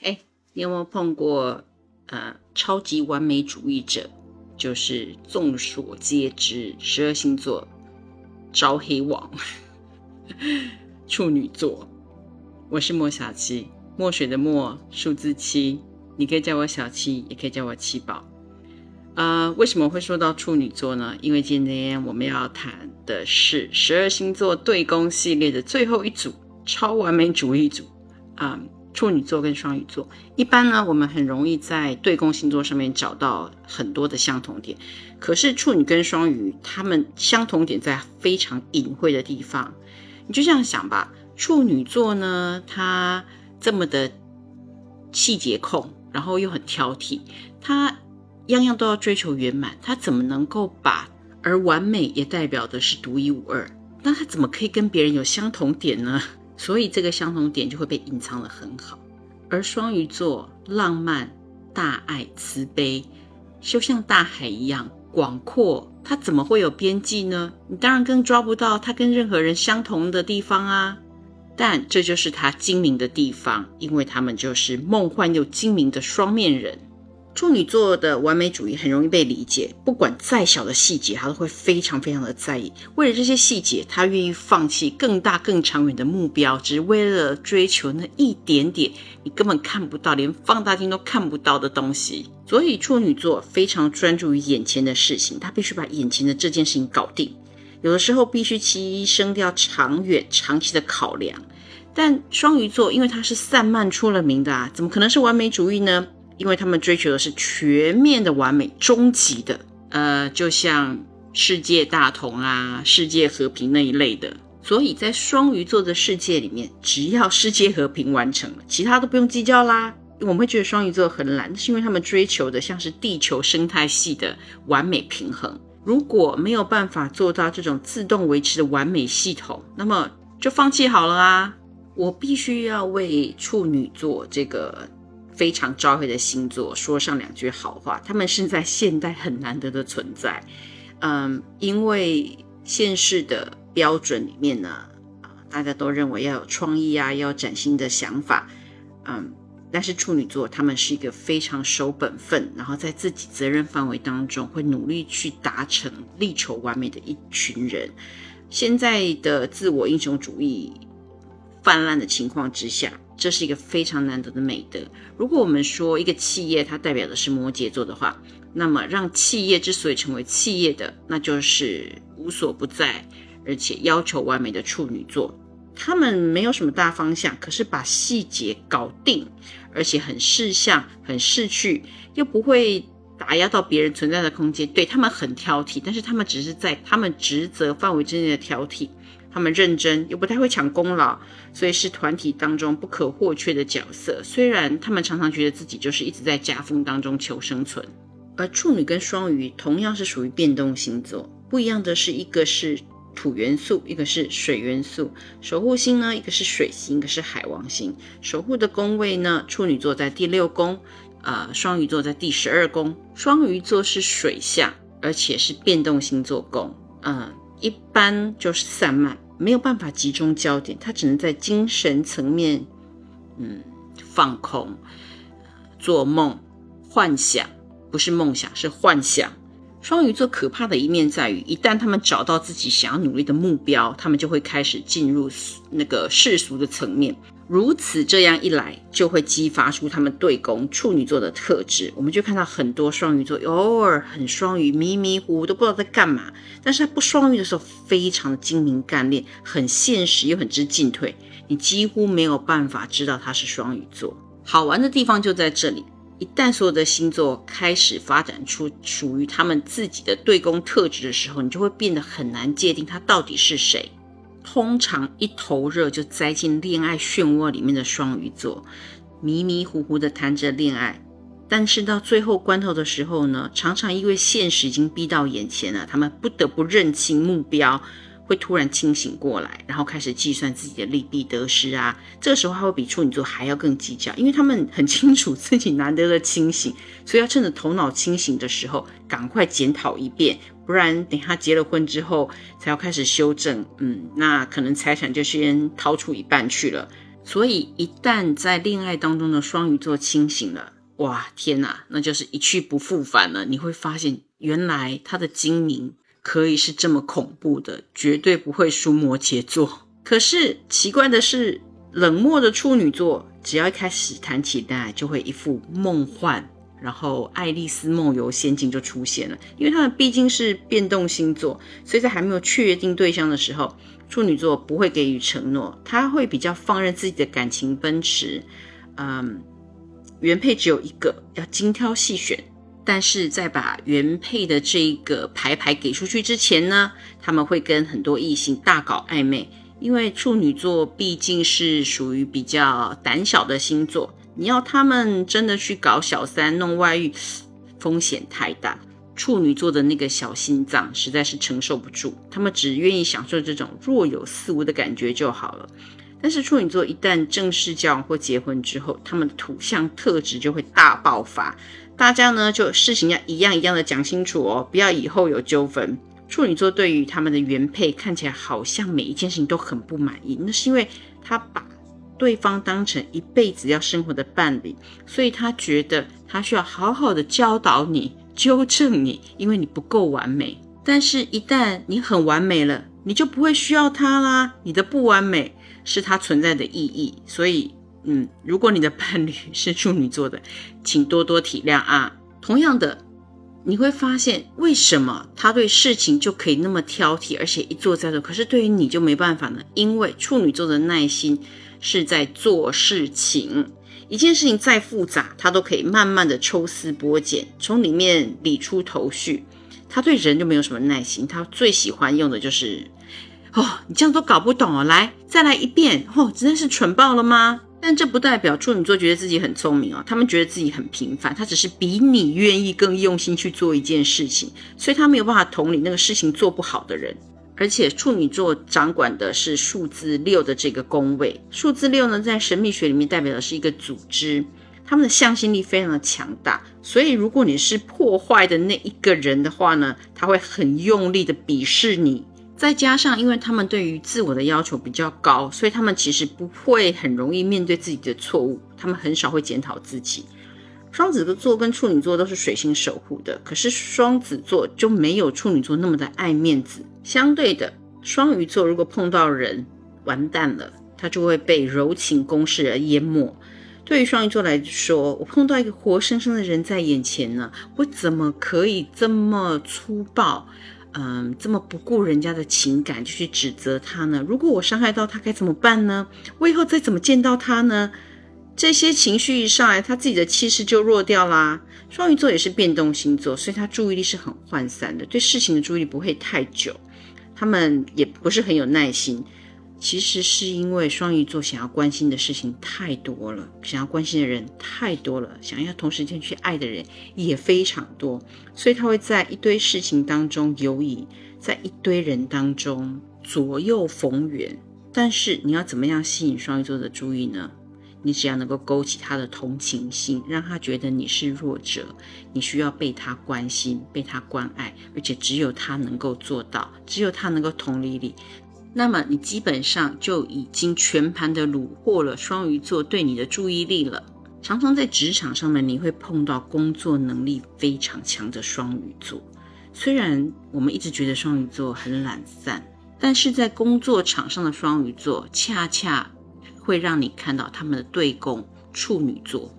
哎，你有没有碰过呃超级完美主义者？就是众所皆知，十二星座招黑王 处女座。我是莫小七，墨水的墨，数字七，你可以叫我小七，也可以叫我七宝。啊，为什么会说到处女座呢？因为今天我们要谈的是十二星座对宫系列的最后一组超完美主义组啊。处女座跟双鱼座，一般呢，我们很容易在对宫星座上面找到很多的相同点。可是处女跟双鱼，他们相同点在非常隐晦的地方。你就这样想吧，处女座呢，他这么的细节控，然后又很挑剔，他样样都要追求圆满，他怎么能够把而完美也代表的是独一无二？那他怎么可以跟别人有相同点呢？所以这个相同点就会被隐藏的很好，而双鱼座浪漫、大爱、慈悲，就像大海一样广阔，它怎么会有边际呢？你当然更抓不到它跟任何人相同的地方啊！但这就是它精明的地方，因为他们就是梦幻又精明的双面人。处女座的完美主义很容易被理解，不管再小的细节，他都会非常非常的在意。为了这些细节，他愿意放弃更大更长远的目标，只为了追求那一点点你根本看不到、连放大镜都看不到的东西。所以处女座非常专注于眼前的事情，他必须把眼前的这件事情搞定。有的时候必须牺牲掉长远、长期的考量。但双鱼座因为他是散漫出了名的啊，怎么可能是完美主义呢？因为他们追求的是全面的完美、终极的，呃，就像世界大同啊、世界和平那一类的。所以在双鱼座的世界里面，只要世界和平完成了，其他都不用计较啦。我们会觉得双鱼座很懒，是因为他们追求的像是地球生态系的完美平衡。如果没有办法做到这种自动维持的完美系统，那么就放弃好了啊！我必须要为处女座这个。非常招黑的星座，说上两句好话。他们是在现代很难得的存在，嗯，因为现世的标准里面呢，啊，大家都认为要有创意啊，要崭新的想法，嗯，但是处女座他们是一个非常守本分，然后在自己责任范围当中会努力去达成、力求完美的一群人。现在的自我英雄主义泛滥的情况之下。这是一个非常难得的美德。如果我们说一个企业它代表的是摩羯座的话，那么让企业之所以成为企业的，那就是无所不在，而且要求完美的处女座。他们没有什么大方向，可是把细节搞定，而且很事项、很逝去，又不会打压到别人存在的空间。对他们很挑剔，但是他们只是在他们职责范围之内的挑剔。他们认真又不太会抢功劳，所以是团体当中不可或缺的角色。虽然他们常常觉得自己就是一直在夹缝当中求生存。而处女跟双鱼同样是属于变动星座，不一样的是，一个是土元素，一个是水元素。守护星呢，一个是水星，一个是海王星。守护的宫位呢，处女座在第六宫，呃，双鱼座在第十二宫。双鱼座是水象，而且是变动星座宫，嗯。一般就是散漫，没有办法集中焦点，他只能在精神层面，嗯，放空、做梦、幻想，不是梦想，是幻想。双鱼座可怕的一面在于，一旦他们找到自己想要努力的目标，他们就会开始进入那个世俗的层面。如此这样一来，就会激发出他们对宫处女座的特质。我们就看到很多双鱼座偶尔很双鱼，迷迷糊糊都不知道在干嘛。但是他不双鱼的时候，非常的精明干练，很现实又很知进退。你几乎没有办法知道他是双鱼座。好玩的地方就在这里，一旦所有的星座开始发展出属于他们自己的对宫特质的时候，你就会变得很难界定他到底是谁。通常一头热就栽进恋爱漩涡里面的双鱼座，迷迷糊糊的谈着恋爱，但是到最后关头的时候呢，常常因为现实已经逼到眼前了，他们不得不认清目标，会突然清醒过来，然后开始计算自己的利弊得失啊。这个时候他会比处女座还要更计较，因为他们很清楚自己难得的清醒，所以要趁着头脑清醒的时候，赶快检讨一遍。不然，等他结了婚之后，才要开始修正，嗯，那可能财产就先掏出一半去了。所以一旦在恋爱当中的双鱼座清醒了，哇，天哪，那就是一去不复返了。你会发现，原来他的精明可以是这么恐怖的，绝对不会输摩羯座。可是奇怪的是，冷漠的处女座，只要一开始谈起恋爱，就会一副梦幻。然后，爱丽丝梦游仙境就出现了，因为他们毕竟是变动星座，所以在还没有确定对象的时候，处女座不会给予承诺，他会比较放任自己的感情奔驰。嗯，原配只有一个，要精挑细选。但是在把原配的这一个牌牌给出去之前呢，他们会跟很多异性大搞暧昧，因为处女座毕竟是属于比较胆小的星座。你要他们真的去搞小三、弄外遇，风险太大。处女座的那个小心脏实在是承受不住，他们只愿意享受这种若有似无的感觉就好了。但是处女座一旦正式交往或结婚之后，他们的土象特质就会大爆发。大家呢就事情要一样一样的讲清楚哦，不要以后有纠纷。处女座对于他们的原配看起来好像每一件事情都很不满意，那是因为他把。对方当成一辈子要生活的伴侣，所以他觉得他需要好好的教导你、纠正你，因为你不够完美。但是，一旦你很完美了，你就不会需要他啦。你的不完美是他存在的意义。所以，嗯，如果你的伴侣是处女座的，请多多体谅啊。同样的，你会发现为什么他对事情就可以那么挑剔，而且一做再做，可是对于你就没办法呢？因为处女座的耐心。是在做事情，一件事情再复杂，他都可以慢慢的抽丝剥茧，从里面理出头绪。他对人就没有什么耐心，他最喜欢用的就是，哦，你这样都搞不懂哦，来再来一遍，哦，真的是蠢爆了吗？但这不代表处女座觉得自己很聪明哦，他们觉得自己很平凡，他只是比你愿意更用心去做一件事情，所以他没有办法同理那个事情做不好的人。而且处女座掌管的是数字六的这个宫位，数字六呢，在神秘学里面代表的是一个组织，他们的向心力非常的强大。所以，如果你是破坏的那一个人的话呢，他会很用力的鄙视你。再加上，因为他们对于自我的要求比较高，所以他们其实不会很容易面对自己的错误，他们很少会检讨自己。双子座跟处女座都是水星守护的，可是双子座就没有处女座那么的爱面子。相对的，双鱼座如果碰到人，完蛋了，他就会被柔情攻势而淹没。对于双鱼座来说，我碰到一个活生生的人在眼前呢，我怎么可以这么粗暴，嗯，这么不顾人家的情感就去指责他呢？如果我伤害到他，该怎么办呢？我以后再怎么见到他呢？这些情绪一上来，他自己的气势就弱掉啦。双鱼座也是变动星座，所以他注意力是很涣散的，对事情的注意力不会太久。他们也不是很有耐心。其实是因为双鱼座想要关心的事情太多了，想要关心的人太多了，想要同时间去爱的人也非常多，所以他会在一堆事情当中游移，在一堆人当中左右逢源。但是你要怎么样吸引双鱼座的注意呢？你只要能够勾起他的同情心，让他觉得你是弱者，你需要被他关心、被他关爱，而且只有他能够做到，只有他能够同理你，那么你基本上就已经全盘的虏获了双鱼座对你的注意力了。常常在职场上面，你会碰到工作能力非常强的双鱼座。虽然我们一直觉得双鱼座很懒散，但是在工作场上的双鱼座恰恰。会让你看到他们的对宫处女座，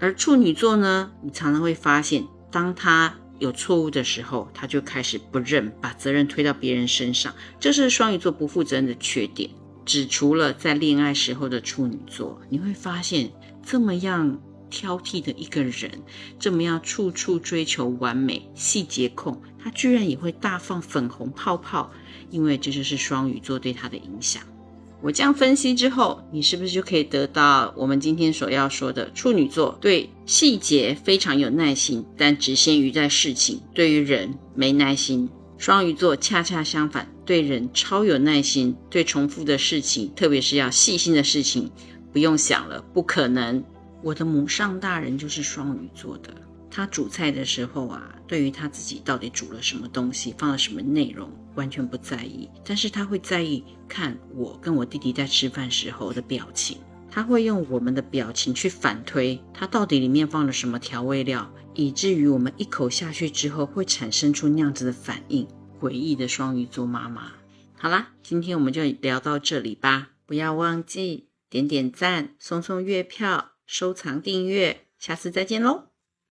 而处女座呢，你常常会发现，当他有错误的时候，他就开始不认，把责任推到别人身上，这是双鱼座不负责任的缺点。只除了在恋爱时候的处女座，你会发现这么样挑剔的一个人，这么样处处追求完美、细节控，他居然也会大放粉红泡泡，因为这就是双鱼座对他的影响。我这样分析之后，你是不是就可以得到我们今天所要说的？处女座对细节非常有耐心，但只限于在事情；对于人没耐心。双鱼座恰恰相反，对人超有耐心，对重复的事情，特别是要细心的事情，不用想了，不可能。我的母上大人就是双鱼座的。他煮菜的时候啊，对于他自己到底煮了什么东西，放了什么内容，完全不在意。但是他会在意看我跟我弟弟在吃饭时候的表情。他会用我们的表情去反推他到底里面放了什么调味料，以至于我们一口下去之后会产生出那样子的反应。诡异的双鱼座妈妈。好啦，今天我们就聊到这里吧，不要忘记点点赞、送送月票、收藏订阅，下次再见喽。